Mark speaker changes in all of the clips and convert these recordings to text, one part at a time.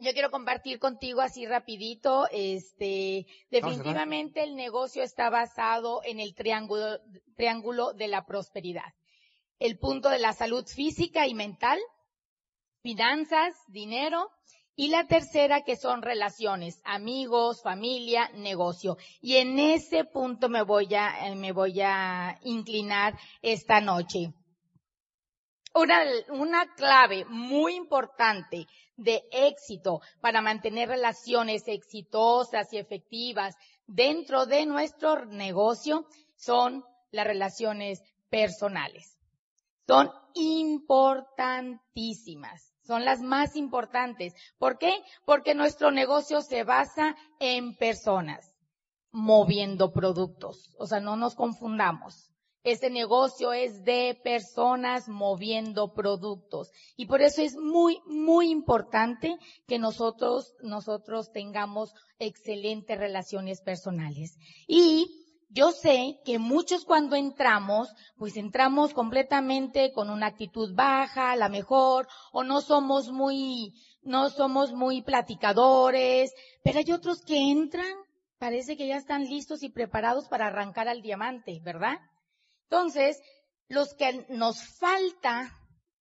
Speaker 1: yo quiero compartir contigo así rapidito, este, definitivamente el negocio está basado en el triángulo, triángulo de la prosperidad. El punto de la salud física y mental, finanzas, dinero, y la tercera que son relaciones, amigos, familia, negocio. Y en ese punto me voy a, eh, me voy a inclinar esta noche. Una, una clave muy importante de éxito para mantener relaciones exitosas y efectivas dentro de nuestro negocio son las relaciones personales. Son importantísimas. Son las más importantes. ¿Por qué? Porque nuestro negocio se basa en personas moviendo productos. O sea, no nos confundamos. Ese negocio es de personas moviendo productos. Y por eso es muy, muy importante que nosotros, nosotros tengamos excelentes relaciones personales. Y yo sé que muchos cuando entramos, pues entramos completamente con una actitud baja, la mejor, o no somos muy, no somos muy platicadores, pero hay otros que entran, parece que ya están listos y preparados para arrancar al diamante, ¿verdad? Entonces, los que nos falta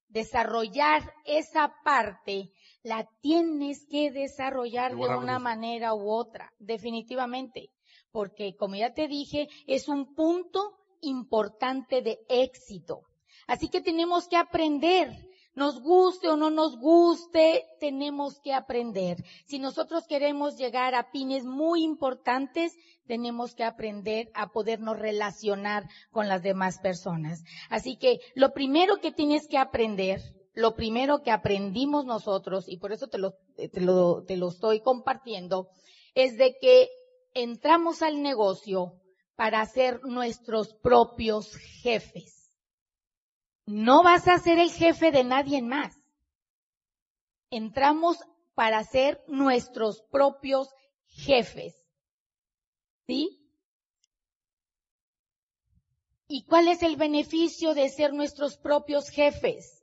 Speaker 1: desarrollar esa parte, la tienes que desarrollar de una manera u otra, definitivamente. Porque, como ya te dije, es un punto importante de éxito. Así que tenemos que aprender nos guste o no nos guste, tenemos que aprender. Si nosotros queremos llegar a pines muy importantes, tenemos que aprender a podernos relacionar con las demás personas. Así que lo primero que tienes que aprender, lo primero que aprendimos nosotros, y por eso te lo, te lo, te lo estoy compartiendo, es de que entramos al negocio para ser nuestros propios jefes. No vas a ser el jefe de nadie más. Entramos para ser nuestros propios jefes. ¿Sí? ¿Y cuál es el beneficio de ser nuestros propios jefes?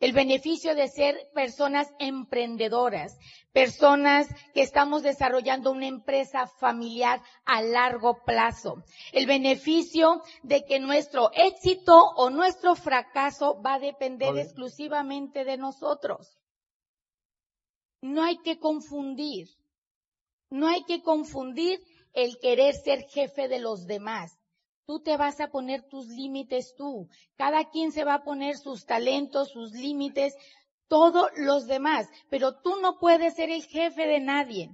Speaker 1: El beneficio de ser personas emprendedoras, personas que estamos desarrollando una empresa familiar a largo plazo, el beneficio de que nuestro éxito o nuestro fracaso va a depender exclusivamente de nosotros. No hay que confundir, no hay que confundir el querer ser jefe de los demás. Tú te vas a poner tus límites tú. Cada quien se va a poner sus talentos, sus límites, todos los demás. Pero tú no puedes ser el jefe de nadie.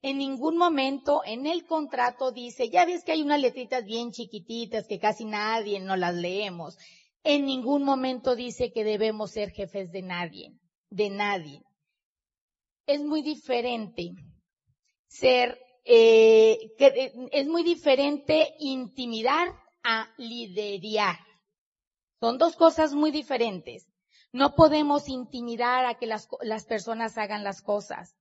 Speaker 1: En ningún momento en el contrato dice, ya ves que hay unas letritas bien chiquititas que casi nadie no las leemos. En ningún momento dice que debemos ser jefes de nadie, de nadie. Es muy diferente ser eh, eh, es muy diferente intimidar a liderar. Son dos cosas muy diferentes. No podemos intimidar a que las, las personas hagan las cosas.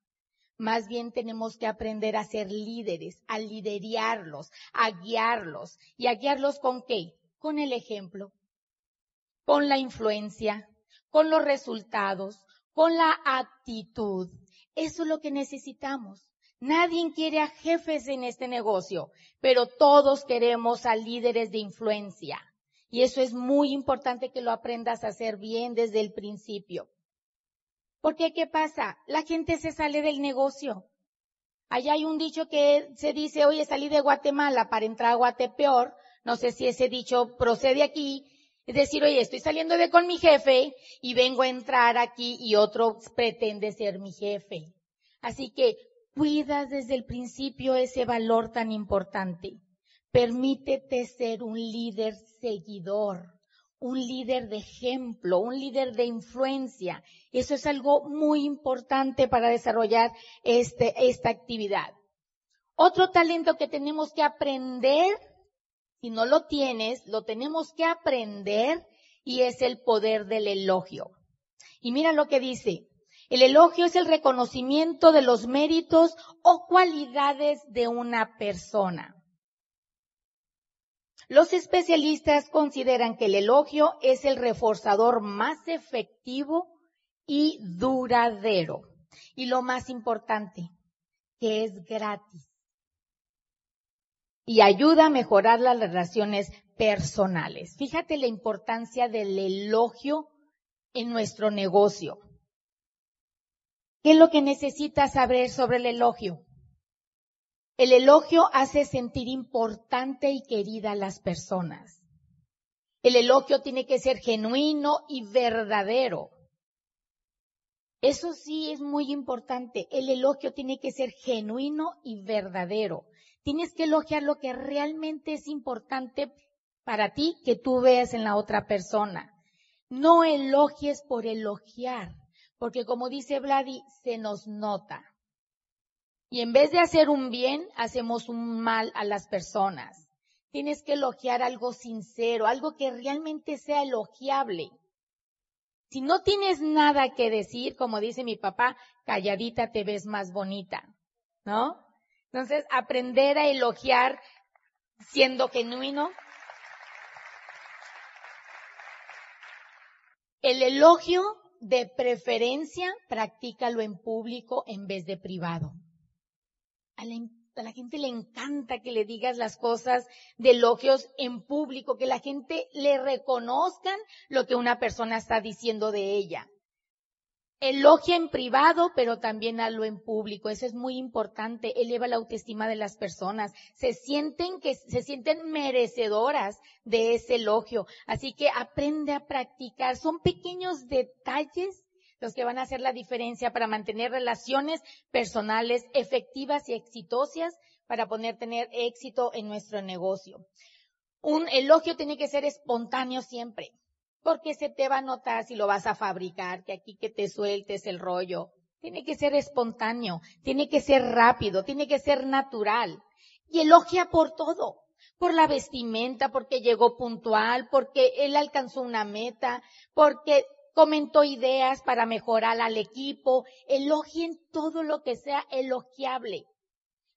Speaker 1: Más bien tenemos que aprender a ser líderes, a liderarlos, a guiarlos. ¿Y a guiarlos con qué? Con el ejemplo, con la influencia, con los resultados, con la actitud. Eso es lo que necesitamos. Nadie quiere a jefes en este negocio, pero todos queremos a líderes de influencia. Y eso es muy importante que lo aprendas a hacer bien desde el principio. Porque, ¿qué pasa? La gente se sale del negocio. Allá hay un dicho que se dice, oye, salí de Guatemala para entrar a Guatepeor. No sé si ese dicho procede aquí. Es decir, oye, estoy saliendo de con mi jefe y vengo a entrar aquí y otro pretende ser mi jefe. Así que cuidas desde el principio ese valor tan importante. Permítete ser un líder seguidor, un líder de ejemplo, un líder de influencia. Eso es algo muy importante para desarrollar este, esta actividad. Otro talento que tenemos que aprender, si no lo tienes, lo tenemos que aprender y es el poder del elogio. Y mira lo que dice, el elogio es el reconocimiento de los méritos o cualidades de una persona. Los especialistas consideran que el elogio es el reforzador más efectivo y duradero. Y lo más importante, que es gratis. Y ayuda a mejorar las relaciones personales. Fíjate la importancia del elogio en nuestro negocio. ¿Qué es lo que necesitas saber sobre el elogio? El elogio hace sentir importante y querida a las personas. El elogio tiene que ser genuino y verdadero. Eso sí es muy importante. El elogio tiene que ser genuino y verdadero. Tienes que elogiar lo que realmente es importante para ti que tú veas en la otra persona. No elogies por elogiar, porque como dice Vladi, se nos nota. Y en vez de hacer un bien, hacemos un mal a las personas. Tienes que elogiar algo sincero, algo que realmente sea elogiable. Si no tienes nada que decir, como dice mi papá, calladita te ves más bonita, ¿no? Entonces, aprender a elogiar siendo genuino. El elogio de preferencia, practícalo en público en vez de privado. A la, gente le encanta que le digas las cosas de elogios en público, que la gente le reconozcan lo que una persona está diciendo de ella. Elogia en privado, pero también hazlo en público. Eso es muy importante. Eleva la autoestima de las personas. Se sienten que, se sienten merecedoras de ese elogio. Así que aprende a practicar. Son pequeños detalles los que van a hacer la diferencia para mantener relaciones personales efectivas y exitosas para poder tener éxito en nuestro negocio. Un elogio tiene que ser espontáneo siempre, porque se te va a notar si lo vas a fabricar, que aquí que te sueltes el rollo. Tiene que ser espontáneo, tiene que ser rápido, tiene que ser natural. Y elogia por todo, por la vestimenta, porque llegó puntual, porque él alcanzó una meta, porque comentó ideas para mejorar al equipo, elogien todo lo que sea elogiable.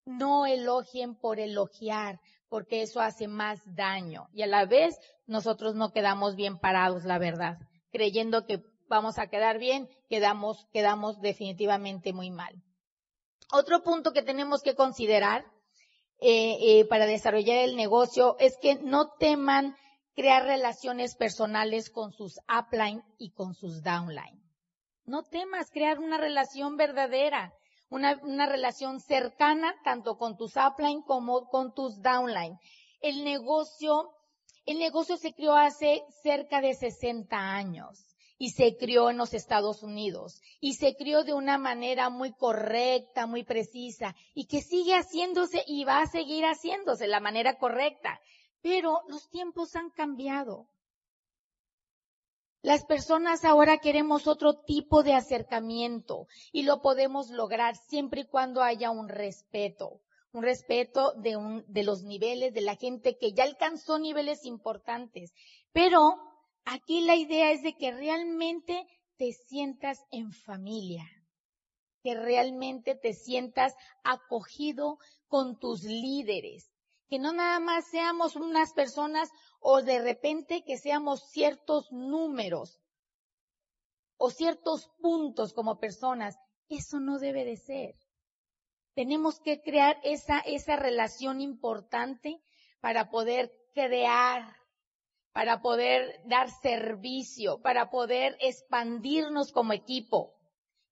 Speaker 1: No elogien por elogiar, porque eso hace más daño. Y a la vez nosotros no quedamos bien parados, la verdad. Creyendo que vamos a quedar bien, quedamos, quedamos definitivamente muy mal. Otro punto que tenemos que considerar eh, eh, para desarrollar el negocio es que no teman crear relaciones personales con sus upline y con sus downline. No temas crear una relación verdadera, una, una relación cercana tanto con tus upline como con tus downline. El negocio, el negocio se creó hace cerca de 60 años y se crió en los Estados Unidos y se crió de una manera muy correcta, muy precisa y que sigue haciéndose y va a seguir haciéndose la manera correcta. Pero los tiempos han cambiado. Las personas ahora queremos otro tipo de acercamiento y lo podemos lograr siempre y cuando haya un respeto, un respeto de, un, de los niveles de la gente que ya alcanzó niveles importantes. Pero aquí la idea es de que realmente te sientas en familia, que realmente te sientas acogido con tus líderes, que no nada más seamos unas personas o de repente que seamos ciertos números o ciertos puntos como personas. Eso no debe de ser. Tenemos que crear esa, esa relación importante para poder crear, para poder dar servicio, para poder expandirnos como equipo.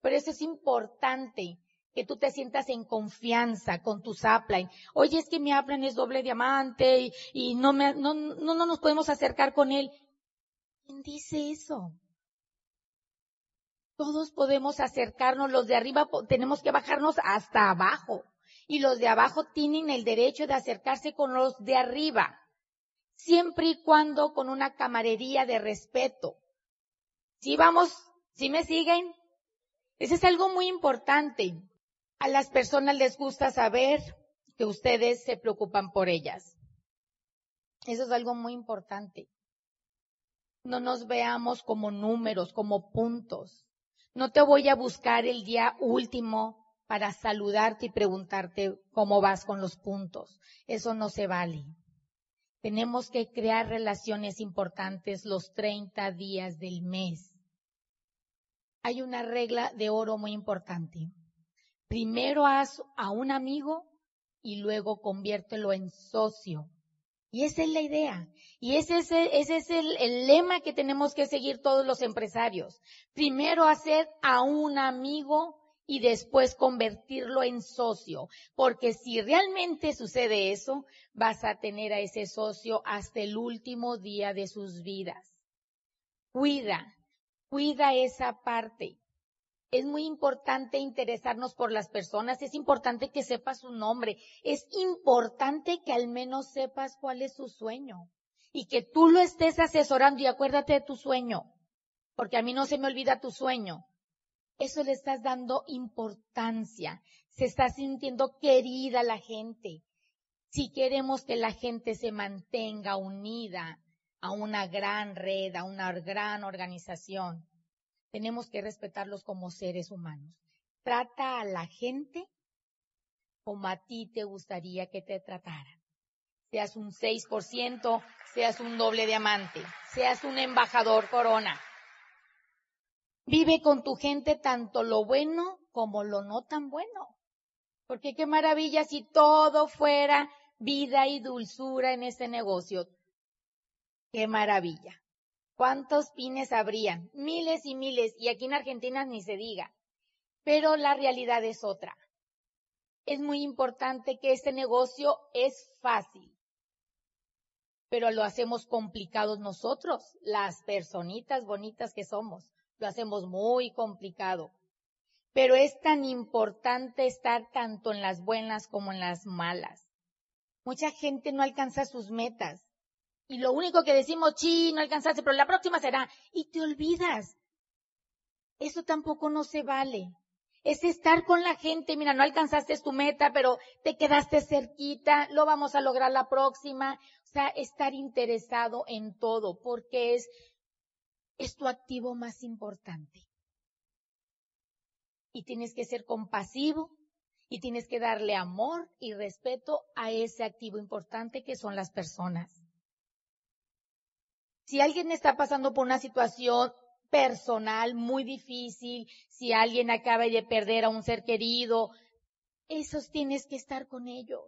Speaker 1: Por eso es importante que tú te sientas en confianza con tus upline. Oye, es que mi upline es doble diamante y, no, me, no, no, no nos podemos acercar con él. ¿Quién dice eso? Todos podemos acercarnos, los de arriba tenemos que bajarnos hasta abajo y los de abajo tienen el derecho de acercarse con los de arriba, siempre y cuando con una camarería de respeto. Si vamos, si me siguen, eso es algo muy importante. A las personas les gusta saber que ustedes se preocupan por ellas. Eso es algo muy importante. No nos veamos como números, como puntos. No te voy a buscar el día último para saludarte y preguntarte cómo vas con los puntos. Eso no se vale. Tenemos que crear relaciones importantes los 30 días del mes. hay una regla de oro muy importante. Primero haz a un amigo y luego conviértelo en socio. Y esa es la idea. Y ese es, el, el, lema que tenemos que seguir todos los empresarios. Primero hacer a un amigo y después convertirlo en socio. Porque si realmente sucede eso, vas a tener a ese socio hasta el último día de sus vidas. Cuida, cuida esa parte. Es muy importante interesarnos por las personas, es importante que sepas su nombre, es importante que al menos sepas cuál es su sueño y que tú lo estés asesorando y acuérdate de tu sueño, porque a mí no se me olvida tu sueño. Eso le estás dando importancia, se está sintiendo querida la gente. Si queremos que la gente se mantenga unida a una gran red, a una gran organización, tenemos que respetarlos como seres humanos. Trata a la gente como a ti te gustaría que te trataran. Seas un 6%, seas un doble diamante, seas un embajador corona. Vive con tu gente tanto lo bueno como lo no tan bueno. Porque qué maravilla si todo fuera vida y dulzura en este negocio. Qué maravilla. ¿Cuántos pines habrían? Miles y miles, y aquí en Argentina ni se diga. Pero la realidad es otra. Es muy importante que este negocio es fácil, pero lo hacemos complicados nosotros, las personitas bonitas que somos. Lo hacemos muy complicado. Pero es tan importante estar tanto en las buenas como en las malas. Mucha gente no alcanza sus metas y lo único que decimos, sí, no alcanzaste, pero la próxima será, y te olvidas. Eso tampoco no se vale. Es estar con la gente, mira, no alcanzaste tu meta, pero te quedaste cerquita, lo vamos a lograr la próxima. O sea, estar interesado en todo, porque es, es tu activo más importante. Y tienes que ser compasivo, y tienes que darle amor y respeto a ese activo importante que son las personas. Si alguien está pasando por una situación personal muy difícil, si alguien acaba de perder a un ser querido, esos tienes que estar con ellos.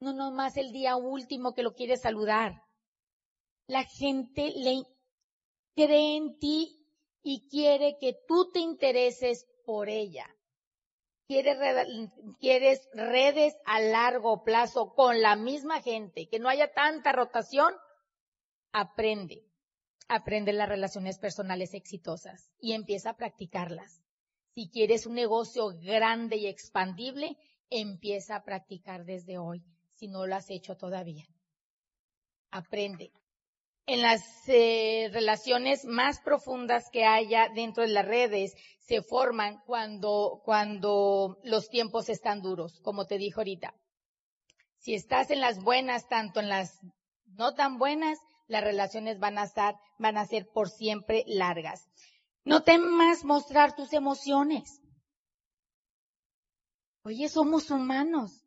Speaker 1: No nomás el día último que lo quieres saludar. La gente le cree en ti y quiere que tú te intereses por ella. Quieres, quieres redes a largo plazo con la misma gente, que no haya tanta rotación aprende, aprende las relaciones personales exitosas y empieza a practicarlas. Si quieres un negocio grande y expandible, empieza a practicar desde hoy, si no lo has hecho todavía. Aprende. En las eh, relaciones más profundas que haya dentro de las redes se forman cuando, cuando los tiempos están duros, como te dijo ahorita. Si estás en las buenas, tanto en las no tan buenas, las relaciones van a estar, van a ser por siempre largas. No temas mostrar tus emociones. Oye, somos humanos.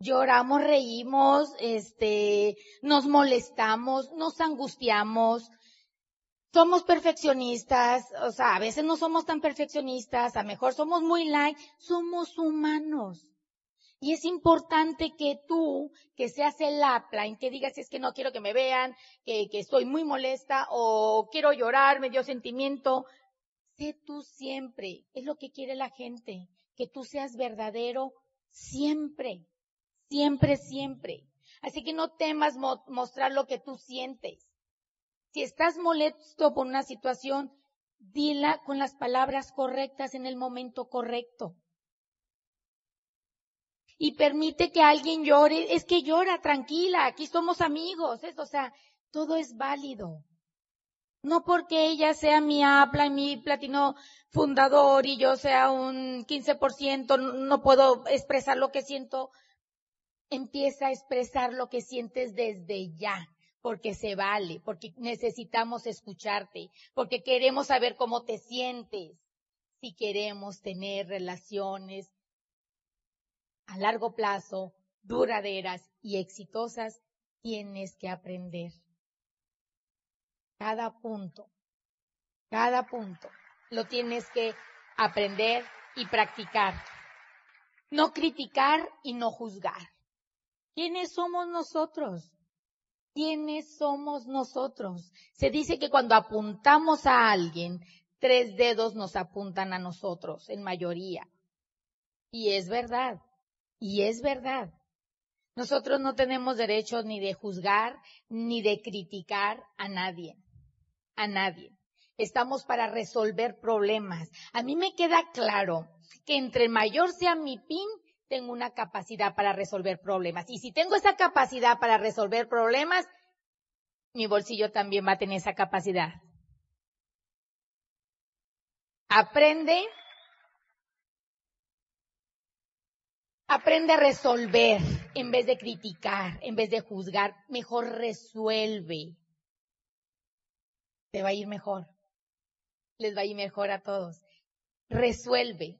Speaker 1: Lloramos, reímos, este, nos molestamos, nos angustiamos, somos perfeccionistas, o sea, a veces no somos tan perfeccionistas, a mejor somos muy light, somos humanos. Y es importante que tú, que seas el upline, que digas es que no quiero que me vean, que, que estoy muy molesta o quiero llorar, me dio sentimiento. Sé tú siempre. Es lo que quiere la gente. Que tú seas verdadero siempre. Siempre, siempre. Así que no temas mostrar lo que tú sientes. Si estás molesto por una situación, dila con las palabras correctas en el momento correcto y permite que alguien llore, es que llora, tranquila, aquí somos amigos, o sea, todo es válido. No porque ella sea mi y mi platino fundador y yo sea un 15%, no puedo expresar lo que siento. Empieza a expresar lo que sientes desde ya, porque se vale, porque necesitamos escucharte, porque queremos saber cómo te sientes. Si queremos tener relaciones a largo plazo, duraderas y exitosas, tienes que aprender. Cada punto, cada punto. lo tienes que aprender y practicar. No criticar y no juzgar. ¿Quiénes somos nosotros? ¿Quiénes somos nosotros? Se dice que cuando apuntamos a alguien, tres dedos nos apuntan a nosotros, en mayoría. Y es verdad, y es verdad. Nosotros no tenemos derecho ni de juzgar ni de criticar a nadie, a nadie. Estamos para resolver problemas. A mí me queda claro que entre mayor sea mi PIN, tengo una capacidad para resolver problemas. Y si tengo esa capacidad para resolver problemas, mi bolsillo también va a tener esa capacidad. Aprende, aprende a resolver en vez de criticar, en vez de juzgar. Mejor resuelve. Te va a ir mejor. Les va a ir mejor a todos. Resuelve.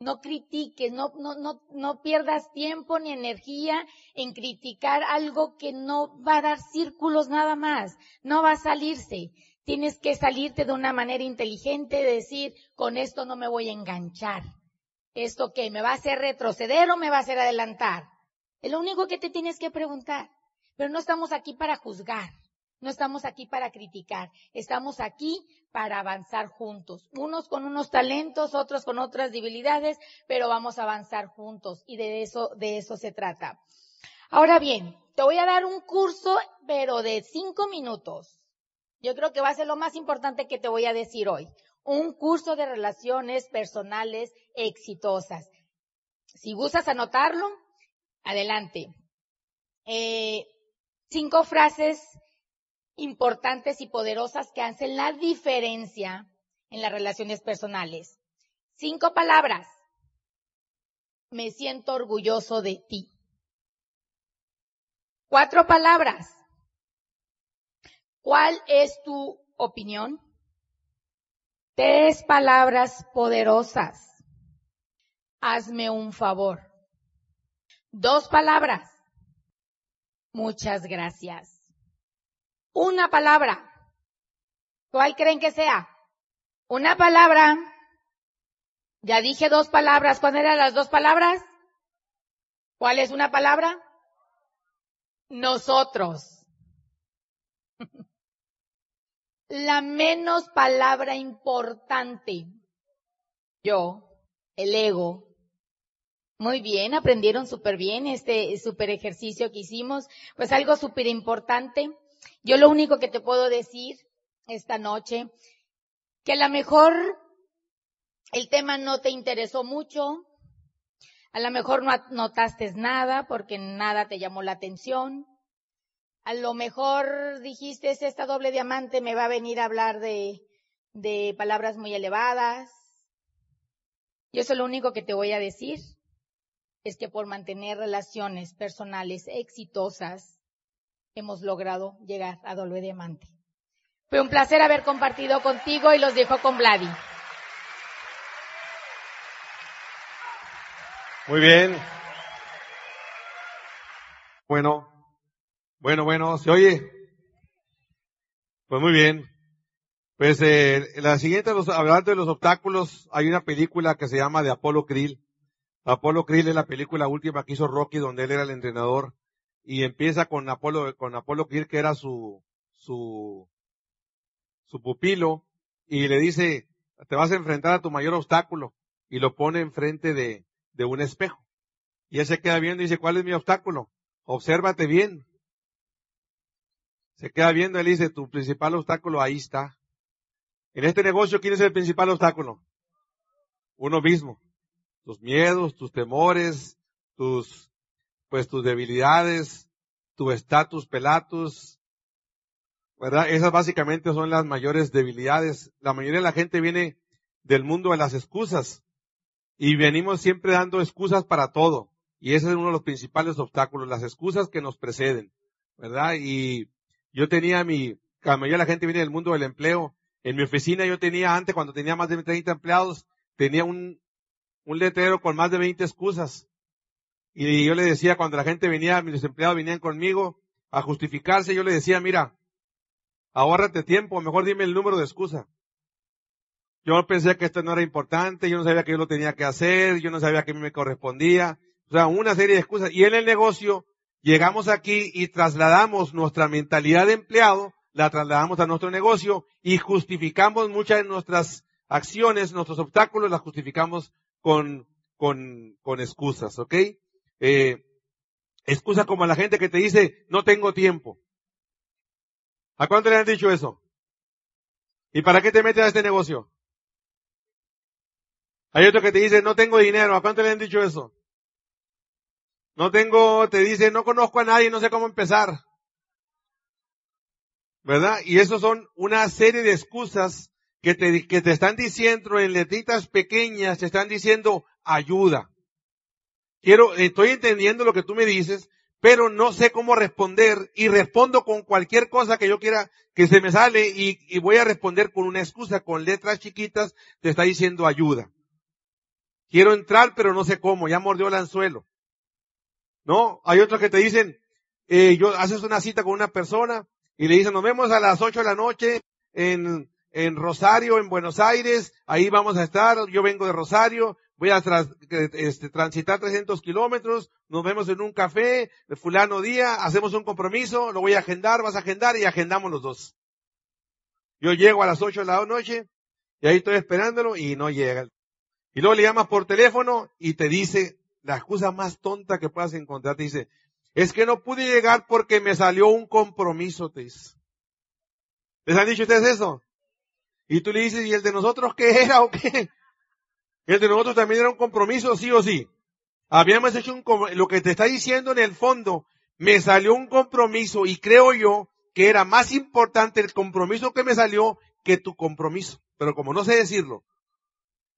Speaker 1: No critiques, no, no, no, no pierdas tiempo ni energía en criticar algo que no va a dar círculos nada más, no va a salirse. Tienes que salirte de una manera inteligente, decir, con esto no me voy a enganchar. ¿Esto qué? ¿Me va a hacer retroceder o me va a hacer adelantar? Es lo único que te tienes que preguntar. Pero no estamos aquí para juzgar. No estamos aquí para criticar, estamos aquí para avanzar juntos, unos con unos talentos, otros con otras debilidades, pero vamos a avanzar juntos y de eso, de eso se trata. Ahora bien, te voy a dar un curso, pero de cinco minutos. Yo creo que va a ser lo más importante que te voy a decir hoy. Un curso de relaciones personales exitosas. Si gustas anotarlo, adelante. Eh, cinco frases importantes y poderosas que hacen la diferencia en las relaciones personales. Cinco palabras. Me siento orgulloso de ti. Cuatro palabras. ¿Cuál es tu opinión? Tres palabras poderosas. Hazme un favor. Dos palabras. Muchas gracias. Una palabra. ¿Cuál creen que sea? Una palabra. Ya dije dos palabras. ¿Cuáles eran las dos palabras? ¿Cuál es una palabra? Nosotros. La menos palabra importante. Yo, el ego. Muy bien, aprendieron súper bien este súper ejercicio que hicimos. Pues algo súper importante yo lo único que te puedo decir esta noche, que a lo mejor el tema no te interesó mucho, a lo mejor no notaste nada porque nada te llamó la atención, a lo mejor dijiste, esta doble diamante me va a venir a hablar de, de palabras muy elevadas. Yo eso lo único que te voy a decir es que por mantener relaciones personales exitosas, hemos logrado llegar a Dolbe Diamante. Fue un placer haber compartido contigo y los dejo con Vladi.
Speaker 2: Muy bien. Bueno, bueno, bueno, ¿se oye? Pues muy bien. Pues eh, la siguiente, los, hablando de los obstáculos, hay una película que se llama de Apolo Krill. Apolo Krill es la película última que hizo Rocky, donde él era el entrenador y empieza con Apolo, con Apolo Kirk, que era su, su, su pupilo, y le dice, te vas a enfrentar a tu mayor obstáculo, y lo pone enfrente de, de un espejo. Y él se queda viendo y dice, ¿cuál es mi obstáculo? Obsérvate bien. Se queda viendo, él dice, tu principal obstáculo ahí está. En este negocio, ¿quién es el principal obstáculo? Uno mismo. Tus miedos, tus temores, tus pues tus debilidades, tu estatus pelatus, ¿verdad? Esas básicamente son las mayores debilidades. La mayoría de la gente viene del mundo de las excusas y venimos siempre dando excusas para todo. Y ese es uno de los principales obstáculos, las excusas que nos preceden, ¿verdad? Y yo tenía mi, la mayoría de la gente viene del mundo del empleo. En mi oficina yo tenía antes, cuando tenía más de 30 empleados, tenía un, un letrero con más de 20 excusas. Y yo le decía, cuando la gente venía, mis empleados venían conmigo a justificarse, yo le decía, mira, ahórrate tiempo, mejor dime el número de excusa. yo pensé que esto no era importante, yo no sabía que yo lo tenía que hacer, yo no sabía que a mí me correspondía. O sea, una serie de excusas. Y en el negocio, llegamos aquí y trasladamos nuestra mentalidad de empleado, la trasladamos a nuestro negocio y justificamos muchas de nuestras acciones, nuestros obstáculos, las justificamos con, con, con excusas, ¿ok? Eh, excusas como la gente que te dice, no tengo tiempo. ¿A cuánto le han dicho eso? ¿Y para qué te metes a este negocio? Hay otro que te dice, no tengo dinero. ¿A cuánto le han dicho eso? No tengo, te dice, no conozco a nadie, no sé cómo empezar. ¿Verdad? Y eso son una serie de excusas que te, que te están diciendo en letritas pequeñas, te están diciendo ayuda. Quiero, estoy entendiendo lo que tú me dices, pero no sé cómo responder y respondo con cualquier cosa que yo quiera que se me sale y, y voy a responder con una excusa, con letras chiquitas, te está diciendo ayuda. Quiero entrar, pero no sé cómo, ya mordió el anzuelo. ¿No? Hay otros que te dicen, eh, yo haces una cita con una persona y le dicen, nos vemos a las 8 de la noche en, en Rosario, en Buenos Aires, ahí vamos a estar, yo vengo de Rosario, voy a este, transitar 300 kilómetros, nos vemos en un café, de fulano día, hacemos un compromiso, lo voy a agendar, vas a agendar y agendamos los dos. Yo llego a las 8 de la noche y ahí estoy esperándolo y no llega. Y luego le llamas por teléfono y te dice la excusa más tonta que puedas encontrar, te dice, es que no pude llegar porque me salió un compromiso, te dice. ¿Les han dicho ustedes eso? Y tú le dices, ¿y el de nosotros qué era o qué? El de nosotros también era un compromiso, sí o sí. Habíamos hecho un, lo que te está diciendo en el fondo, me salió un compromiso y creo yo que era más importante el compromiso que me salió que tu compromiso. Pero como no sé decirlo,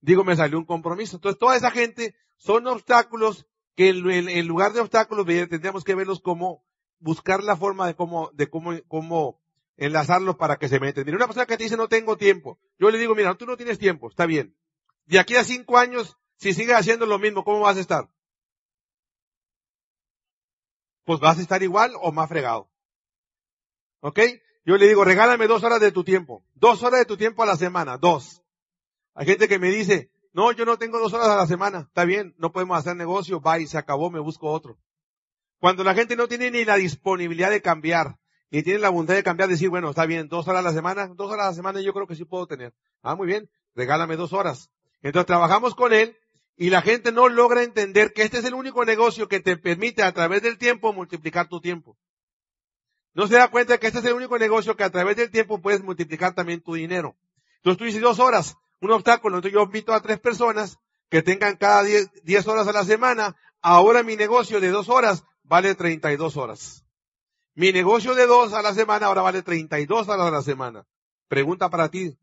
Speaker 2: digo, me salió un compromiso. Entonces, toda esa gente son obstáculos que en, lugar de obstáculos tendríamos que verlos como buscar la forma de cómo, de cómo, cómo enlazarlos para que se meten. Mira, una persona que te dice no tengo tiempo. Yo le digo, mira, tú no tienes tiempo, está bien. De aquí a cinco años, si sigues haciendo lo mismo, ¿cómo vas a estar? Pues vas a estar igual o más fregado. ¿Ok? Yo le digo, regálame dos horas de tu tiempo. Dos horas de tu tiempo a la semana. Dos. Hay gente que me dice, no, yo no tengo dos horas a la semana. Está bien, no podemos hacer negocio, bye, se acabó, me busco otro. Cuando la gente no tiene ni la disponibilidad de cambiar, ni tiene la voluntad de cambiar, decir, bueno, está bien, dos horas a la semana, dos horas a la semana yo creo que sí puedo tener. Ah, muy bien, regálame dos horas. Entonces trabajamos con él y la gente no logra entender que este es el único negocio que te permite a través del tiempo multiplicar tu tiempo. No se da cuenta que este es el único negocio que a través del tiempo puedes multiplicar también tu dinero. Entonces tú dices dos horas, un obstáculo. Entonces yo invito a tres personas que tengan cada diez horas a la semana. Ahora mi negocio de dos horas vale 32 horas. Mi negocio de dos a la semana ahora vale 32 horas a la semana. Pregunta para ti.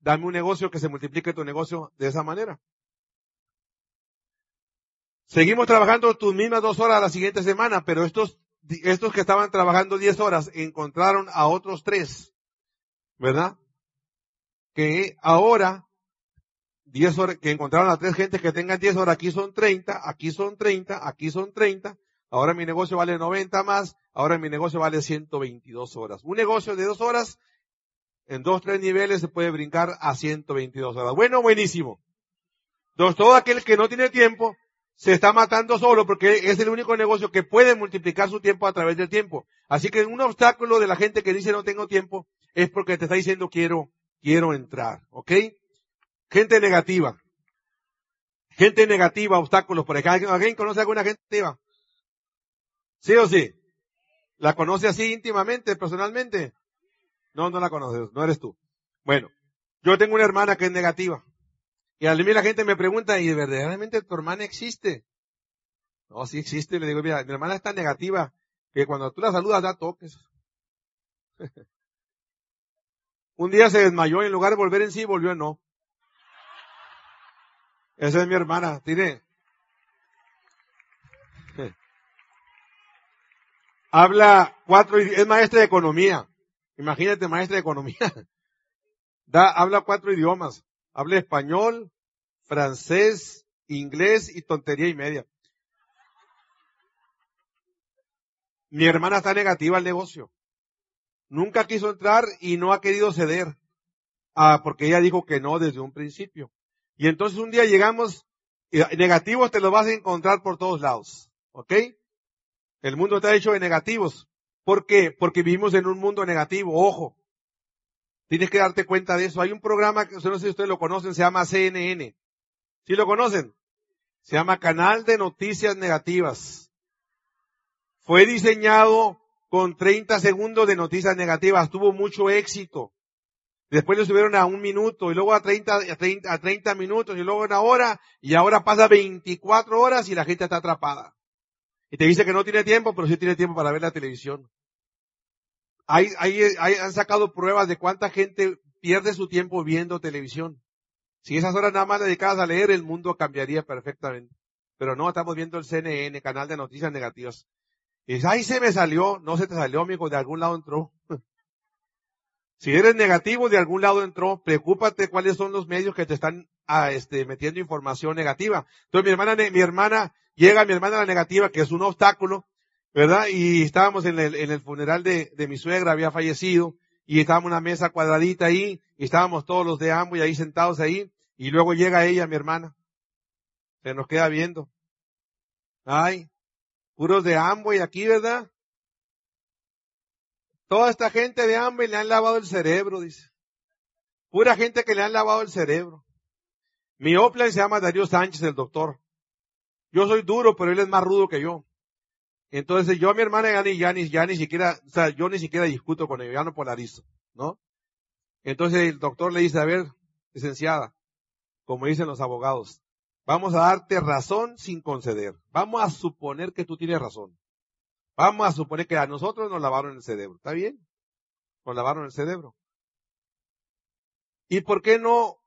Speaker 2: Dame un negocio que se multiplique tu negocio de esa manera. Seguimos trabajando tus mismas dos horas a la siguiente semana, pero estos, estos que estaban trabajando diez horas encontraron a otros tres. ¿Verdad? Que ahora, 10 horas, que encontraron a tres gentes que tengan 10 horas, aquí son 30, aquí son 30, aquí son 30, ahora mi negocio vale 90 más, ahora mi negocio vale 122 horas. Un negocio de dos horas, en dos, tres niveles se puede brincar a 122 horas. Bueno, buenísimo. Entonces todo aquel que no tiene tiempo, se está matando solo porque es el único negocio que puede multiplicar su tiempo a través del tiempo. Así que un obstáculo de la gente que dice no tengo tiempo es porque te está diciendo quiero quiero entrar, ¿ok? Gente negativa. Gente negativa, obstáculos por ejemplo. ¿Alguien conoce alguna gente negativa? ¿Sí o sí? ¿La conoce así íntimamente, personalmente? No, no la conoces, no eres tú. Bueno, yo tengo una hermana que es negativa. Y a mí la gente me pregunta, ¿y verdaderamente tu hermana existe? No, sí existe. Le digo, mira, mi hermana es tan negativa que cuando tú la saludas da toques. Un día se desmayó y en lugar de volver en sí, volvió en no. Esa es mi hermana, tiene. Habla cuatro, es maestra de economía. Imagínate, maestra de economía. Da, habla cuatro idiomas. Habla español, francés, inglés y tontería y media. Mi hermana está negativa al negocio. Nunca quiso entrar y no ha querido ceder. Ah, porque ella dijo que no desde un principio. Y entonces un día llegamos, negativos te los vas a encontrar por todos lados. ¿Ok? El mundo está hecho de negativos. ¿Por qué? Porque vivimos en un mundo negativo. Ojo. Tienes que darte cuenta de eso. Hay un programa que no sé si ustedes lo conocen, se llama CNN. ¿Sí lo conocen? Se llama Canal de Noticias Negativas. Fue diseñado con 30 segundos de noticias negativas. Tuvo mucho éxito. Después lo subieron a un minuto y luego a 30, a 30, a 30 minutos y luego a una hora y ahora pasa 24 horas y la gente está atrapada. Y te dice que no tiene tiempo, pero sí tiene tiempo para ver la televisión. Hay, han sacado pruebas de cuánta gente pierde su tiempo viendo televisión. Si esas horas nada más dedicadas a leer, el mundo cambiaría perfectamente. Pero no, estamos viendo el CNN, canal de noticias negativas. Y dices, ay, se me salió. No se te salió, amigo, de algún lado entró. si eres negativo, de algún lado entró. Preocúpate cuáles son los medios que te están ah, este, metiendo información negativa. Entonces mi hermana, mi hermana, llega mi hermana la negativa, que es un obstáculo, ¿verdad? Y estábamos en el, en el funeral de, de mi suegra, había fallecido, y estábamos en una mesa cuadradita ahí, y estábamos todos los de ambos y ahí sentados ahí, y luego llega ella, mi hermana. Se nos queda viendo. Ay, puros de y aquí, ¿verdad? Toda esta gente de Amway le han lavado el cerebro, dice. Pura gente que le han lavado el cerebro. Mi Oplan se llama Darío Sánchez, el doctor. Yo soy duro, pero él es más rudo que yo. Entonces yo a mi hermana ya ni, ya ni, siquiera, o sea, yo ni siquiera discuto con él, ya no polarizo, ¿no? Entonces el doctor le dice, a ver, licenciada, como dicen los abogados, vamos a darte razón sin conceder. Vamos a suponer que tú tienes razón. Vamos a suponer que a nosotros nos lavaron el cerebro. ¿Está bien? Nos lavaron el cerebro. ¿Y por qué no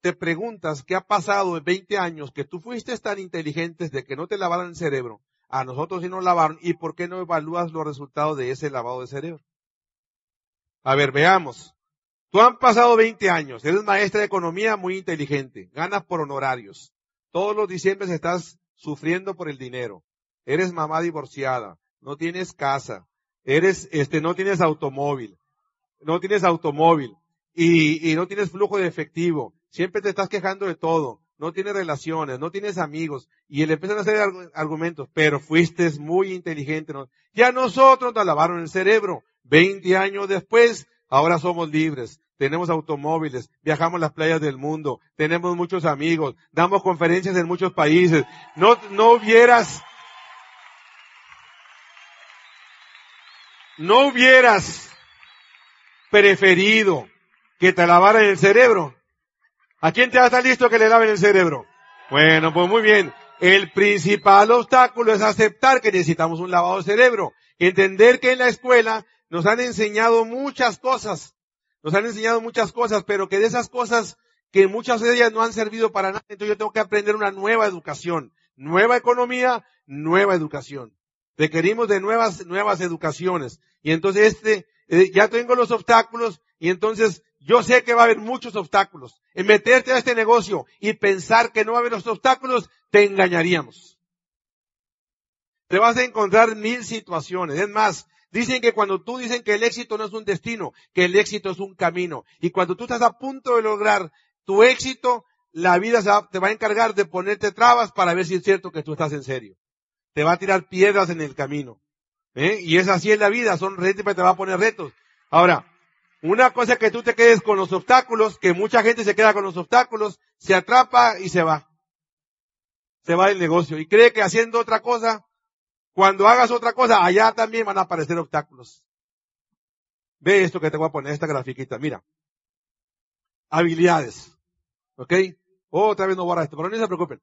Speaker 2: te preguntas qué ha pasado en 20 años que tú fuiste tan inteligente de que no te lavaron el cerebro? A nosotros sí nos lavaron. ¿Y por qué no evalúas los resultados de ese lavado de cerebro? A ver, veamos. Tú han pasado 20 años, eres maestra de economía muy inteligente, ganas por honorarios. Todos los diciembres estás sufriendo por el dinero. Eres mamá divorciada, no tienes casa, eres, este, no tienes automóvil, no tienes automóvil y, y no tienes flujo de efectivo. Siempre te estás quejando de todo. No tienes relaciones, no tienes amigos. Y le empiezan a hacer argumentos, pero fuiste muy inteligente. Ya nosotros nos lavaron el cerebro. Veinte años después, ahora somos libres tenemos automóviles, viajamos las playas del mundo, tenemos muchos amigos, damos conferencias en muchos países. No, no hubieras, no hubieras preferido que te lavaran el cerebro. ¿A quién te va a estar listo que le laven el cerebro? Bueno, pues muy bien. El principal obstáculo es aceptar que necesitamos un lavado de cerebro. Entender que en la escuela nos han enseñado muchas cosas nos han enseñado muchas cosas, pero que de esas cosas que muchas de ellas no han servido para nada, entonces yo tengo que aprender una nueva educación, nueva economía, nueva educación. Requerimos de nuevas, nuevas educaciones. Y entonces este, eh, ya tengo los obstáculos y entonces yo sé que va a haber muchos obstáculos. En meterte a este negocio y pensar que no va a haber los obstáculos, te engañaríamos. Te vas a encontrar mil situaciones. Es más, Dicen que cuando tú dicen que el éxito no es un destino, que el éxito es un camino. Y cuando tú estás a punto de lograr tu éxito, la vida te va a encargar de ponerte trabas para ver si es cierto que tú estás en serio. Te va a tirar piedras en el camino. ¿eh? Y es así en la vida, son retos, te va a poner retos. Ahora, una cosa que tú te quedes con los obstáculos, que mucha gente se queda con los obstáculos, se atrapa y se va. Se va del negocio y cree que haciendo otra cosa cuando hagas otra cosa, allá también van a aparecer obstáculos. Ve esto que te voy a poner, esta grafiquita, mira. Habilidades. ¿Ok? Otra vez no borra esto, pero no se preocupen.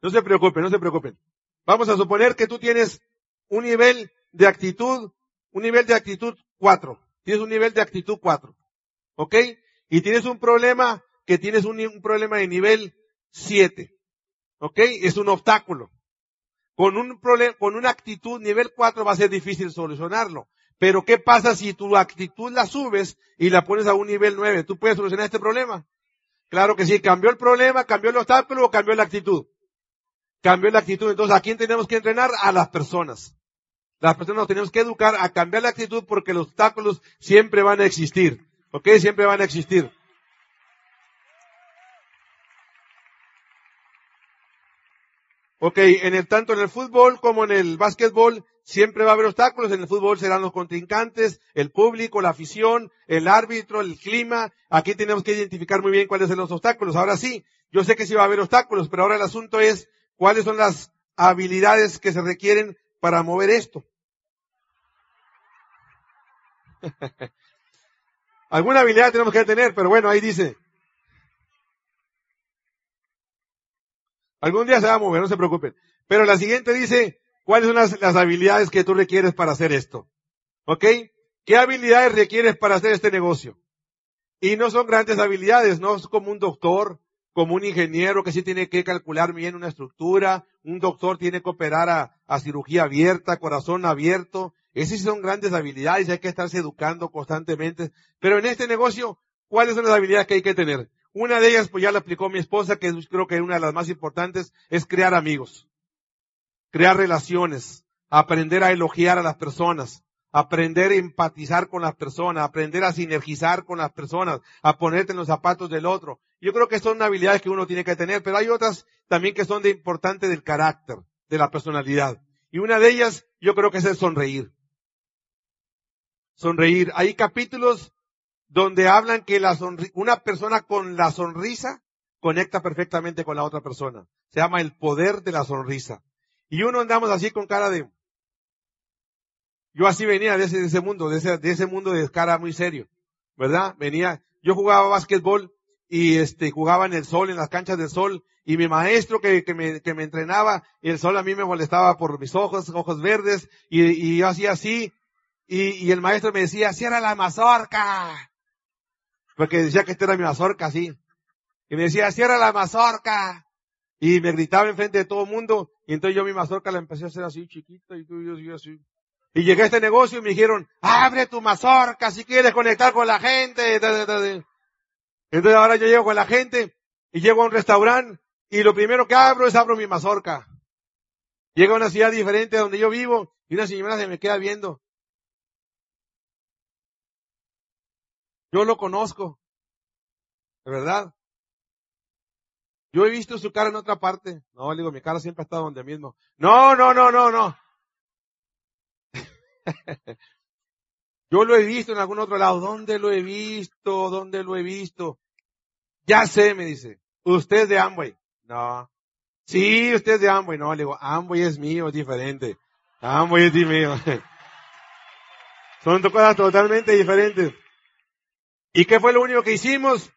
Speaker 2: No se preocupen, no se preocupen. Vamos a suponer que tú tienes un nivel de actitud, un nivel de actitud 4. Tienes un nivel de actitud 4. ¿Ok? Y tienes un problema que tienes un, problema de nivel 7. ¿Ok? Es un obstáculo. Con un problema, con una actitud nivel 4 va a ser difícil solucionarlo. Pero ¿qué pasa si tu actitud la subes y la pones a un nivel 9? ¿Tú puedes solucionar este problema? Claro que sí. ¿Cambió el problema, cambió el obstáculo o cambió la actitud? Cambió la actitud. Entonces, ¿a quién tenemos que entrenar? A las personas. Las personas nos tenemos que educar a cambiar la actitud porque los obstáculos siempre van a existir. ¿Ok? Siempre van a existir. Ok, en el, tanto en el fútbol como en el básquetbol siempre va a haber obstáculos. En el fútbol serán los contrincantes, el público, la afición, el árbitro, el clima. Aquí tenemos que identificar muy bien cuáles son los obstáculos. Ahora sí, yo sé que sí va a haber obstáculos, pero ahora el asunto es cuáles son las habilidades que se requieren para mover esto. Alguna habilidad tenemos que tener, pero bueno, ahí dice. Algún día se va a mover, no se preocupen. Pero la siguiente dice, ¿cuáles son las, habilidades que tú requieres para hacer esto? ¿Ok? ¿Qué habilidades requieres para hacer este negocio? Y no son grandes habilidades, no es como un doctor, como un ingeniero que sí tiene que calcular bien una estructura, un doctor tiene que operar a, a cirugía abierta, corazón abierto. Esas son grandes habilidades, hay que estarse educando constantemente. Pero en este negocio, ¿cuáles son las habilidades que hay que tener? Una de ellas, pues ya la explicó mi esposa, que creo que es una de las más importantes, es crear amigos, crear relaciones, aprender a elogiar a las personas, aprender a empatizar con las personas, aprender a sinergizar con las personas, a ponerte en los zapatos del otro. Yo creo que son habilidades que uno tiene que tener, pero hay otras también que son de importante del carácter, de la personalidad. Y una de ellas, yo creo que es el sonreír. Sonreír. Hay capítulos donde hablan que la una persona con la sonrisa conecta perfectamente con la otra persona. Se llama el poder de la sonrisa. Y uno andamos así con cara de... Yo así venía de ese, mundo, de ese, de ese mundo de cara muy serio, ¿verdad? Venía, yo jugaba básquetbol y este, jugaba en el sol, en las canchas del sol, y mi maestro que, me, que me entrenaba, y el sol a mí me molestaba por mis ojos, ojos verdes, y, y yo hacía así, y, y el maestro me decía, cierra la mazorca. Porque decía que esta era mi mazorca, así. Y me decía, cierra la mazorca. Y me gritaba enfrente de todo el mundo. Y entonces yo mi mazorca la empecé a hacer así, chiquita, y tú y yo así. Y llegué a este negocio y me dijeron, abre tu mazorca si quieres conectar con la gente. Entonces ahora yo llego con la gente y llego a un restaurante y lo primero que abro es abro mi mazorca. Llego a una ciudad diferente donde yo vivo y una señora se me queda viendo. Yo lo conozco. ¿De verdad? Yo he visto su cara en otra parte. No, le digo, mi cara siempre ha estado donde mismo. No, no, no, no, no. Yo lo he visto en algún otro lado. ¿Dónde lo he visto? ¿Dónde lo he visto? Ya sé, me dice. Usted es de Amway. No. Sí, usted es de Amway. No, le digo, Amway es mío, es diferente. Amway es mío. Son dos cosas totalmente diferentes. ¿Y qué fue lo único que hicimos?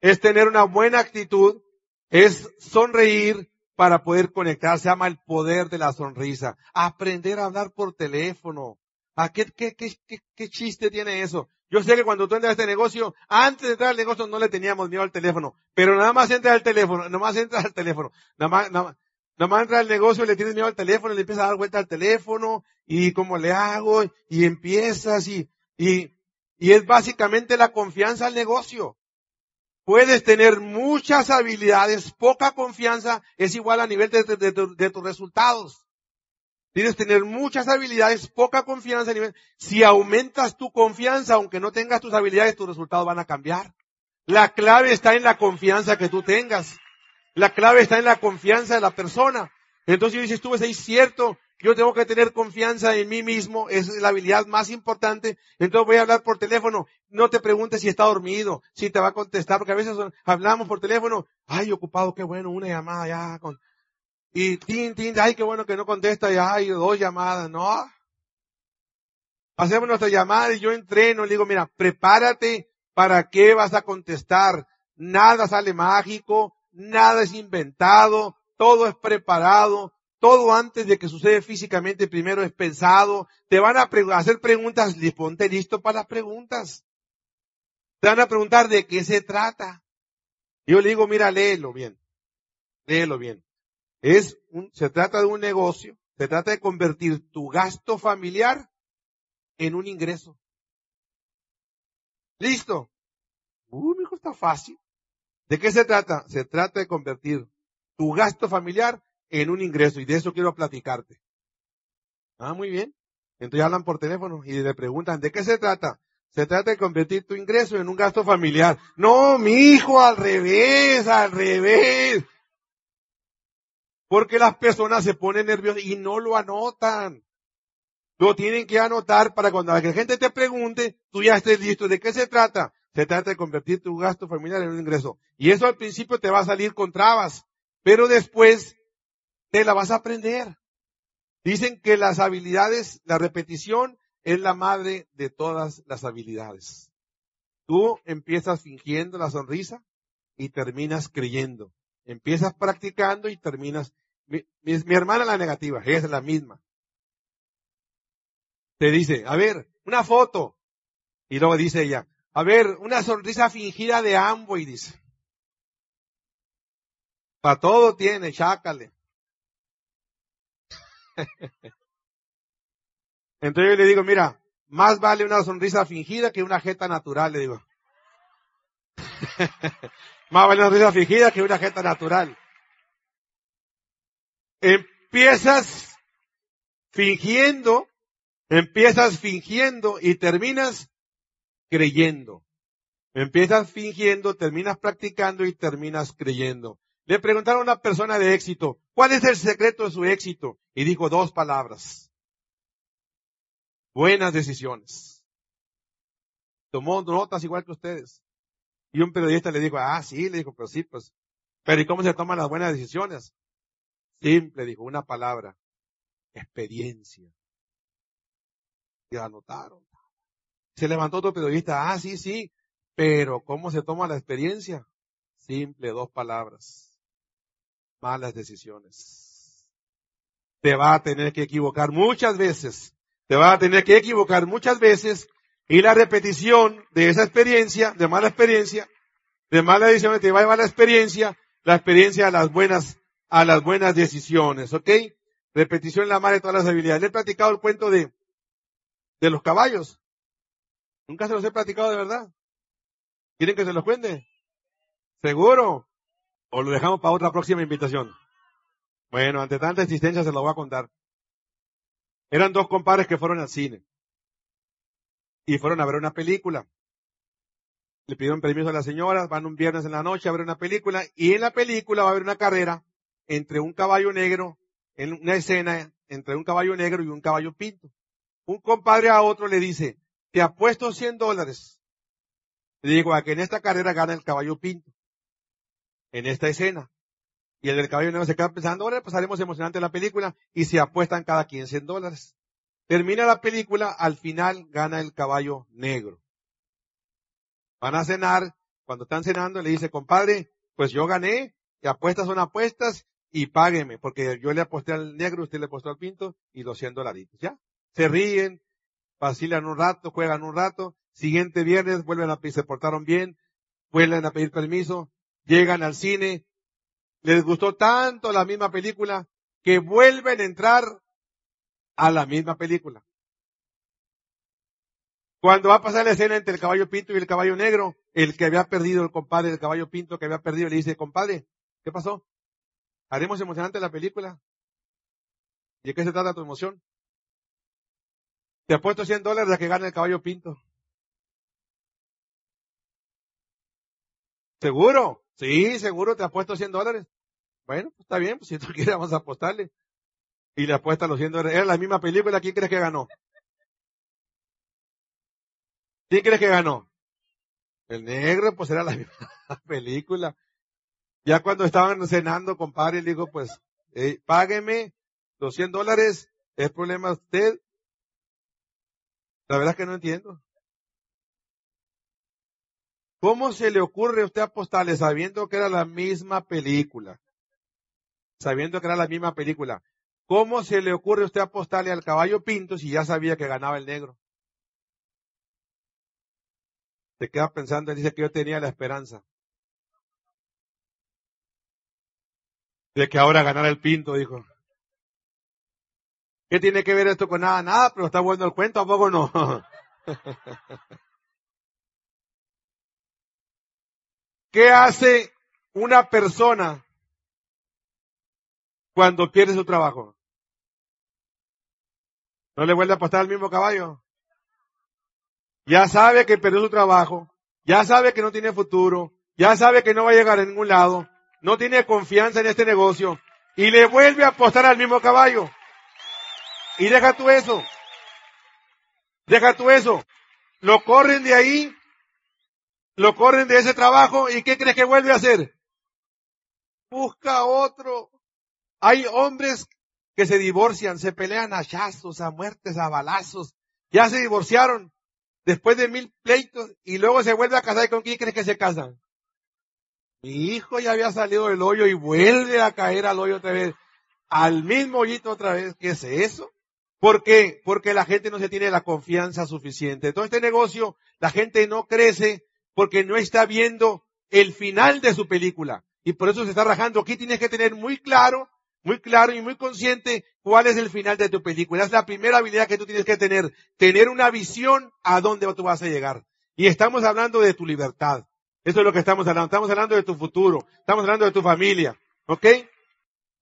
Speaker 2: Es tener una buena actitud, es sonreír para poder conectar. Se llama el poder de la sonrisa. Aprender a hablar por teléfono. ¿A qué, qué, qué, qué, chiste tiene eso? Yo sé que cuando tú entras a este negocio, antes de entrar al negocio no le teníamos miedo al teléfono, pero nada más entra al teléfono, nada más entra al teléfono, nada más, nada más, entra al negocio y le tienes miedo al teléfono, le empieza a dar vuelta al teléfono, y cómo le hago, y empiezas, y, y, y es básicamente la confianza al negocio. Puedes tener muchas habilidades, poca confianza es igual a nivel de, tus resultados. Tienes que tener muchas habilidades, poca confianza a nivel. Si aumentas tu confianza, aunque no tengas tus habilidades, tus resultados van a cambiar. La clave está en la confianza que tú tengas. La clave está en la confianza de la persona. Entonces yo dices, tú es cierto, yo tengo que tener confianza en mí mismo, es la habilidad más importante. Entonces voy a hablar por teléfono. No te preguntes si está dormido, si te va a contestar, porque a veces hablamos por teléfono. Ay, ocupado, qué bueno, una llamada ya. Con... Y tin, tin, ay, qué bueno que no contesta, ya hay dos llamadas, no. Hacemos nuestra llamada y yo entreno, le digo, mira, prepárate para qué vas a contestar. Nada sale mágico, nada es inventado, todo es preparado, todo antes de que sucede físicamente primero es pensado. Te van a hacer preguntas, ponte listo para las preguntas. Te van a preguntar de qué se trata. Yo le digo, mira, léelo bien. Léelo bien. Es un, se trata de un negocio. Se trata de convertir tu gasto familiar en un ingreso. Listo. Uy, hijo, está fácil. ¿De qué se trata? Se trata de convertir tu gasto familiar en un ingreso y de eso quiero platicarte. Ah, muy bien. Entonces hablan por teléfono y le preguntan, ¿de qué se trata? Se trata de convertir tu ingreso en un gasto familiar. No, mi hijo, al revés, al revés. Porque las personas se ponen nerviosas y no lo anotan. Lo tienen que anotar para cuando la gente te pregunte, tú ya estés listo. ¿De qué se trata? Se trata de convertir tu gasto familiar en un ingreso. Y eso al principio te va a salir con trabas, pero después te la vas a aprender. Dicen que las habilidades, la repetición es la madre de todas las habilidades. Tú empiezas fingiendo la sonrisa y terminas creyendo. Empiezas practicando y terminas. Mi, hermana la negativa, es la misma. Te dice, a ver, una foto. Y luego dice ella, a ver, una sonrisa fingida de ambos y dice. Para todo tiene, chácale. Entonces yo le digo, mira, más vale una sonrisa fingida que una jeta natural, le digo. más vale una sonrisa fingida que una jeta natural. Empiezas fingiendo, empiezas fingiendo y terminas creyendo. Empiezas fingiendo, terminas practicando y terminas creyendo. Le preguntaron a una persona de éxito, ¿cuál es el secreto de su éxito? Y dijo dos palabras. Buenas decisiones. Tomó notas igual que ustedes. Y un periodista le dijo, ah, sí, le dijo, pero sí, pues. Pero ¿y cómo se toman las buenas decisiones? Simple, dijo, una palabra. Experiencia. Y anotaron. Se levantó otro periodista, ah, sí, sí, pero ¿cómo se toma la experiencia? Simple, dos palabras malas decisiones. Te va a tener que equivocar muchas veces. Te va a tener que equivocar muchas veces y la repetición de esa experiencia, de mala experiencia, de mala decisión, te va a llevar la experiencia, la experiencia a las buenas, a las buenas decisiones, ¿ok? Repetición la madre de todas las habilidades. Le he platicado el cuento de, de los caballos. Nunca se los he platicado de verdad. ¿Quieren que se los cuente? Seguro. ¿O lo dejamos para otra próxima invitación? Bueno, ante tanta existencia se lo voy a contar. Eran dos compadres que fueron al cine. Y fueron a ver una película. Le pidieron permiso a la señora, van un viernes en la noche a ver una película. Y en la película va a haber una carrera entre un caballo negro, en una escena entre un caballo negro y un caballo pinto. Un compadre a otro le dice, te apuesto 100 dólares. Le digo, a que en esta carrera gana el caballo pinto en esta escena. Y el del caballo negro se queda pensando, ahora pues haremos emocionante la película y se apuestan cada quien 100 dólares. Termina la película, al final gana el caballo negro. Van a cenar, cuando están cenando le dice, compadre, pues yo gané, y apuestas son apuestas y págueme, porque yo le aposté al negro, usted le apostó al pinto y los 100 dolaritos, ¿ya? Se ríen, vacilan un rato, juegan un rato, siguiente viernes vuelven a se portaron bien, vuelven a pedir permiso, llegan al cine, les gustó tanto la misma película que vuelven a entrar a la misma película. Cuando va a pasar la escena entre el caballo pinto y el caballo negro, el que había perdido, el compadre del caballo pinto que había perdido, le dice, compadre, ¿qué pasó? ¿Haremos emocionante la película? ¿Y de qué se trata tu emoción? Te apuesto 100 dólares a que gane el caballo pinto. ¿Seguro? Sí, seguro te apuesto 100 dólares. Bueno, pues está bien, pues si tú quieres vamos a apostarle. Y le apuesta los 100 dólares. Era la misma película, ¿quién crees que ganó? ¿Quién crees que ganó? El negro, pues era la misma película. Ya cuando estaban cenando, compadre, le dijo, pues, eh, págueme los 100 dólares, es problema usted. La verdad es que no entiendo. ¿Cómo se le ocurre a usted apostarle sabiendo que era la misma película? Sabiendo que era la misma película. ¿Cómo se le ocurre a usted apostarle al caballo pinto si ya sabía que ganaba el negro? Se queda pensando, dice que yo tenía la esperanza. De que ahora ganara el pinto, dijo. ¿Qué tiene que ver esto con nada? Nada, pero está bueno el cuento, ¿a poco no? ¿Qué hace una persona cuando pierde su trabajo? ¿No le vuelve a apostar al mismo caballo? Ya sabe que perdió su trabajo, ya sabe que no tiene futuro, ya sabe que no va a llegar a ningún lado, no tiene confianza en este negocio. y le vuelve a apostar al mismo caballo. Y deja tú eso. Deja tú eso. Lo corren de ahí, lo corren de ese trabajo y ¿qué crees que vuelve a hacer? Busca otro. Hay hombres que se divorcian, se pelean a hachazos, a muertes, a balazos. Ya se divorciaron después de mil pleitos y luego se vuelve a casar. ¿Y con quién crees que se casan? Mi hijo ya había salido del hoyo y vuelve a caer al hoyo otra vez. Al mismo hoyito otra vez. ¿Qué es eso? ¿Por qué? Porque la gente no se tiene la confianza suficiente. Todo este negocio, la gente no crece porque no está viendo el final de su película. Y por eso se está rajando. Aquí tienes que tener muy claro, muy claro y muy consciente cuál es el final de tu película. Es la primera habilidad que tú tienes que tener. Tener una visión a dónde tú vas a llegar. Y estamos hablando de tu libertad. Eso es lo que estamos hablando. Estamos hablando de tu futuro. Estamos hablando de tu familia. ¿Ok?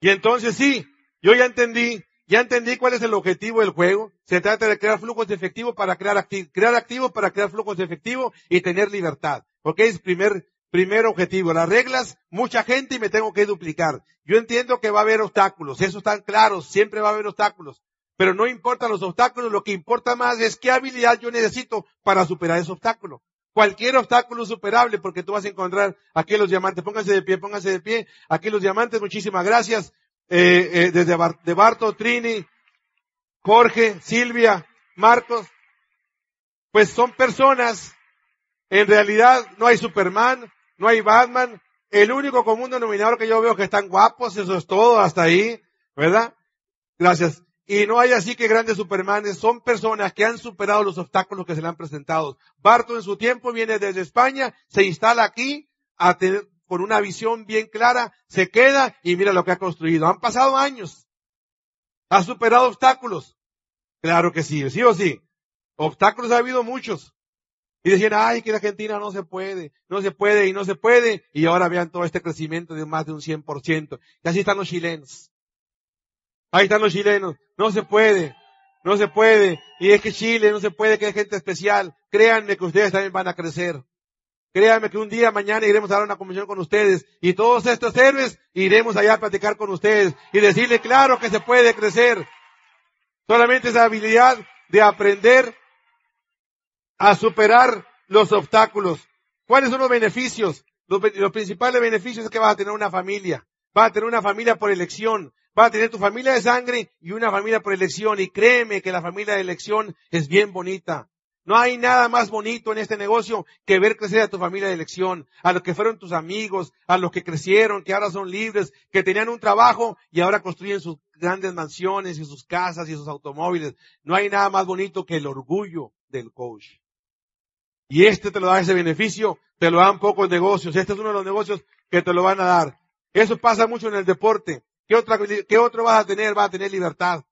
Speaker 2: Y entonces sí, yo ya entendí ya entendí cuál es el objetivo del juego. Se trata de crear flujos de efectivo para crear activos, crear activos para crear flujos de efectivo y tener libertad. ¿Ok? Es primer, primer objetivo. Las reglas, mucha gente y me tengo que duplicar. Yo entiendo que va a haber obstáculos. Eso están claros. Siempre va a haber obstáculos. Pero no importan los obstáculos. Lo que importa más es qué habilidad yo necesito para superar ese obstáculo. Cualquier obstáculo superable porque tú vas a encontrar aquí los diamantes. Pónganse de pie, pónganse de pie. Aquí los diamantes, muchísimas gracias eh, eh, desde de Barto, Trini, Jorge, Silvia, Marcos, pues son personas, en realidad no hay Superman, no hay Batman, el único común denominador que yo veo que están guapos, eso es todo, hasta ahí, ¿verdad? Gracias. Y no hay así que grandes Supermanes, son personas que han superado los obstáculos que se le han presentado. Barto en su tiempo viene desde España, se instala aquí a tener, con una visión bien clara, se queda y mira lo que ha construido. Han pasado años. Ha superado obstáculos. Claro que sí, sí o sí. Obstáculos ha habido muchos. Y decían, ay, que la Argentina no se puede, no se puede y no se puede. Y ahora vean todo este crecimiento de más de un 100%. Y así están los chilenos. Ahí están los chilenos. No se puede, no se puede. Y es que Chile no se puede, que hay gente especial. Créanme que ustedes también van a crecer. Créanme que un día mañana iremos a dar una convención con ustedes y todos estos héroes iremos allá a platicar con ustedes y decirle claro que se puede crecer. Solamente esa habilidad de aprender a superar los obstáculos. ¿Cuáles son los beneficios? Los, los, principales beneficios es que vas a tener una familia. Vas a tener una familia por elección. Vas a tener tu familia de sangre y una familia por elección. Y créeme que la familia de elección es bien bonita. No hay nada más bonito en este negocio que ver crecer a tu familia de elección, a los que fueron tus amigos, a los que crecieron, que ahora son libres, que tenían un trabajo y ahora construyen sus grandes mansiones y sus casas y sus automóviles. No hay nada más bonito que el orgullo del coach. Y este te lo da ese beneficio, te lo dan pocos negocios. Este es uno de los negocios que te lo van a dar. Eso pasa mucho en el deporte. ¿Qué, qué otro vas a tener? Vas a tener libertad.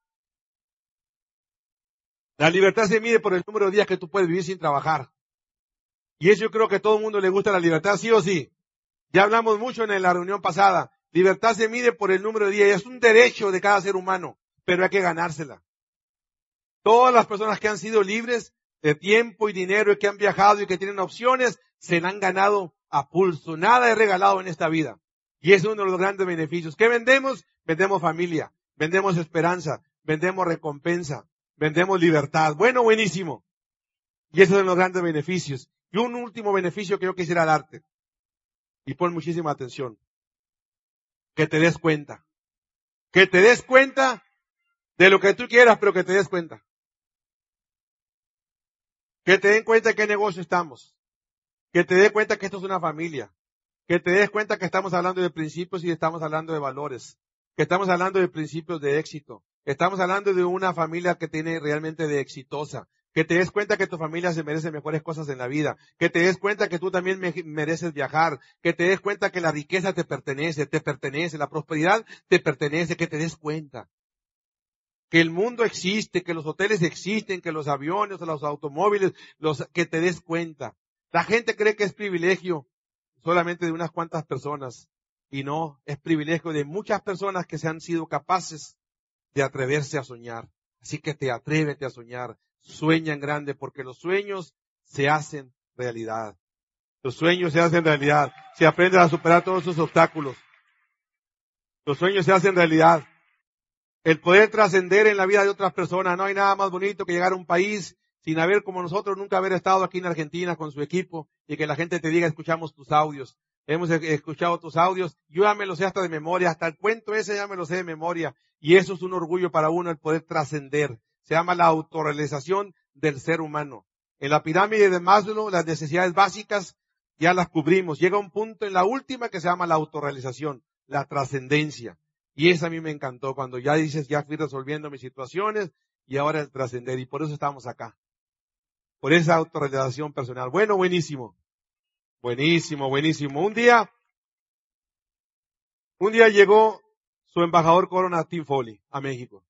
Speaker 2: La libertad se mide por el número de días que tú puedes vivir sin trabajar. Y eso yo creo que a todo el mundo le gusta la libertad, sí o sí. Ya hablamos mucho en la reunión pasada. Libertad se mide por el número de días. Es un derecho de cada ser humano, pero hay que ganársela. Todas las personas que han sido libres de tiempo y dinero y que han viajado y que tienen opciones, se la han ganado a pulso. Nada es regalado en esta vida. Y es uno de los grandes beneficios. ¿Qué vendemos? Vendemos familia, vendemos esperanza, vendemos recompensa, vendemos libertad. Bueno, buenísimo. Y esos son los grandes beneficios. Y un último beneficio que yo quisiera darte. Y pon muchísima atención. Que te des cuenta. Que te des cuenta de lo que tú quieras, pero que te des cuenta. Que te den cuenta de qué negocio estamos. Que te des cuenta que esto es una familia. Que te des cuenta que estamos hablando de principios y estamos hablando de valores. Que estamos hablando de principios de éxito. Estamos hablando de una familia que tiene realmente de exitosa. Que te des cuenta que tu familia se merece mejores cosas en la vida. Que te des cuenta que tú también mereces viajar. Que te des cuenta que la riqueza te pertenece, te pertenece, la prosperidad te pertenece. Que te des cuenta. Que el mundo existe, que los hoteles existen, que los aviones, los automóviles, los, que te des cuenta. La gente cree que es privilegio solamente de unas cuantas personas. Y no, es privilegio de muchas personas que se han sido capaces de atreverse a soñar. Así que te atrévete a soñar. Sueña en grande porque los sueños se hacen realidad. Los sueños se hacen realidad. Se aprende a superar todos esos obstáculos. Los sueños se hacen realidad. El poder trascender en la vida de otras personas. No hay nada más bonito que llegar a un país sin haber como nosotros nunca haber estado aquí en Argentina con su equipo y que la gente te diga escuchamos tus audios. Hemos escuchado tus audios. Yo ya me lo sé hasta de memoria. Hasta el cuento ese ya me lo sé de memoria. Y eso es un orgullo para uno el poder trascender. Se llama la autorrealización del ser humano. En la pirámide de Maslow, las necesidades básicas ya las cubrimos. Llega un punto en la última que se llama la autorrealización, la trascendencia. Y esa a mí me encantó cuando ya dices, ya fui resolviendo mis situaciones y ahora el trascender. Y por eso estamos acá. Por esa autorrealización personal. Bueno, buenísimo. Buenísimo, buenísimo. Un día, un día llegó su embajador Corona Tim Foley a México.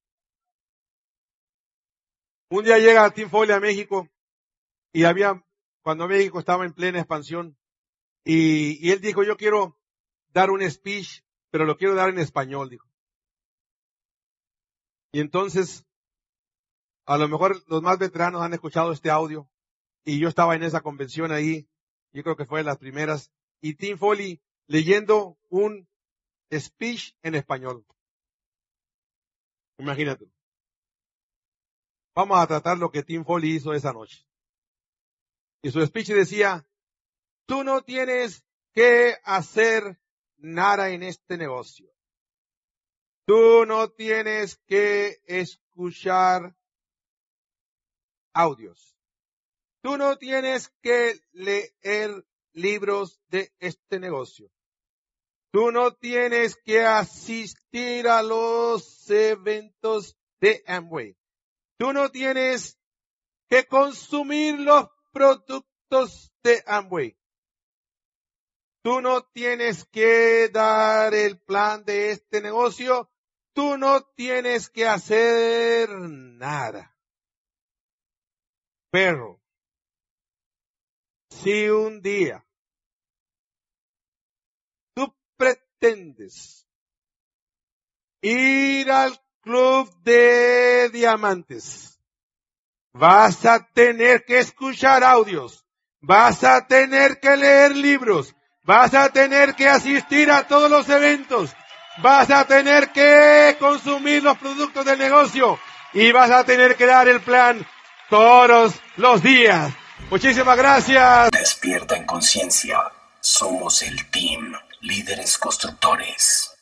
Speaker 2: Un día llega Tim Foley a México y había, cuando México estaba en plena expansión, y, y él dijo, yo quiero dar un speech, pero lo quiero dar en español, dijo. Y entonces, a lo mejor los más veteranos han escuchado este audio, y yo estaba en esa convención ahí, yo creo que fue de las primeras, y Tim Foley leyendo un speech en español. Imagínate. Vamos a tratar lo que Tim Foley hizo esa noche. Y su speech decía, tú no tienes que hacer nada en este negocio. Tú no tienes que escuchar audios. Tú no tienes que leer libros de este negocio. Tú no tienes que asistir a los eventos de Amway. Tú no tienes que consumir los productos de Amway. Tú no tienes que dar el plan de este negocio. Tú no tienes que hacer nada. Pero, si un día tú pretendes ir al club de diamantes, vas a tener que escuchar audios, vas a tener que leer libros, vas a tener que asistir a todos los eventos, vas a tener que consumir los productos del negocio y vas a tener que dar el plan todos los días. Muchísimas gracias.
Speaker 3: Despierta en conciencia. Somos el team líderes constructores.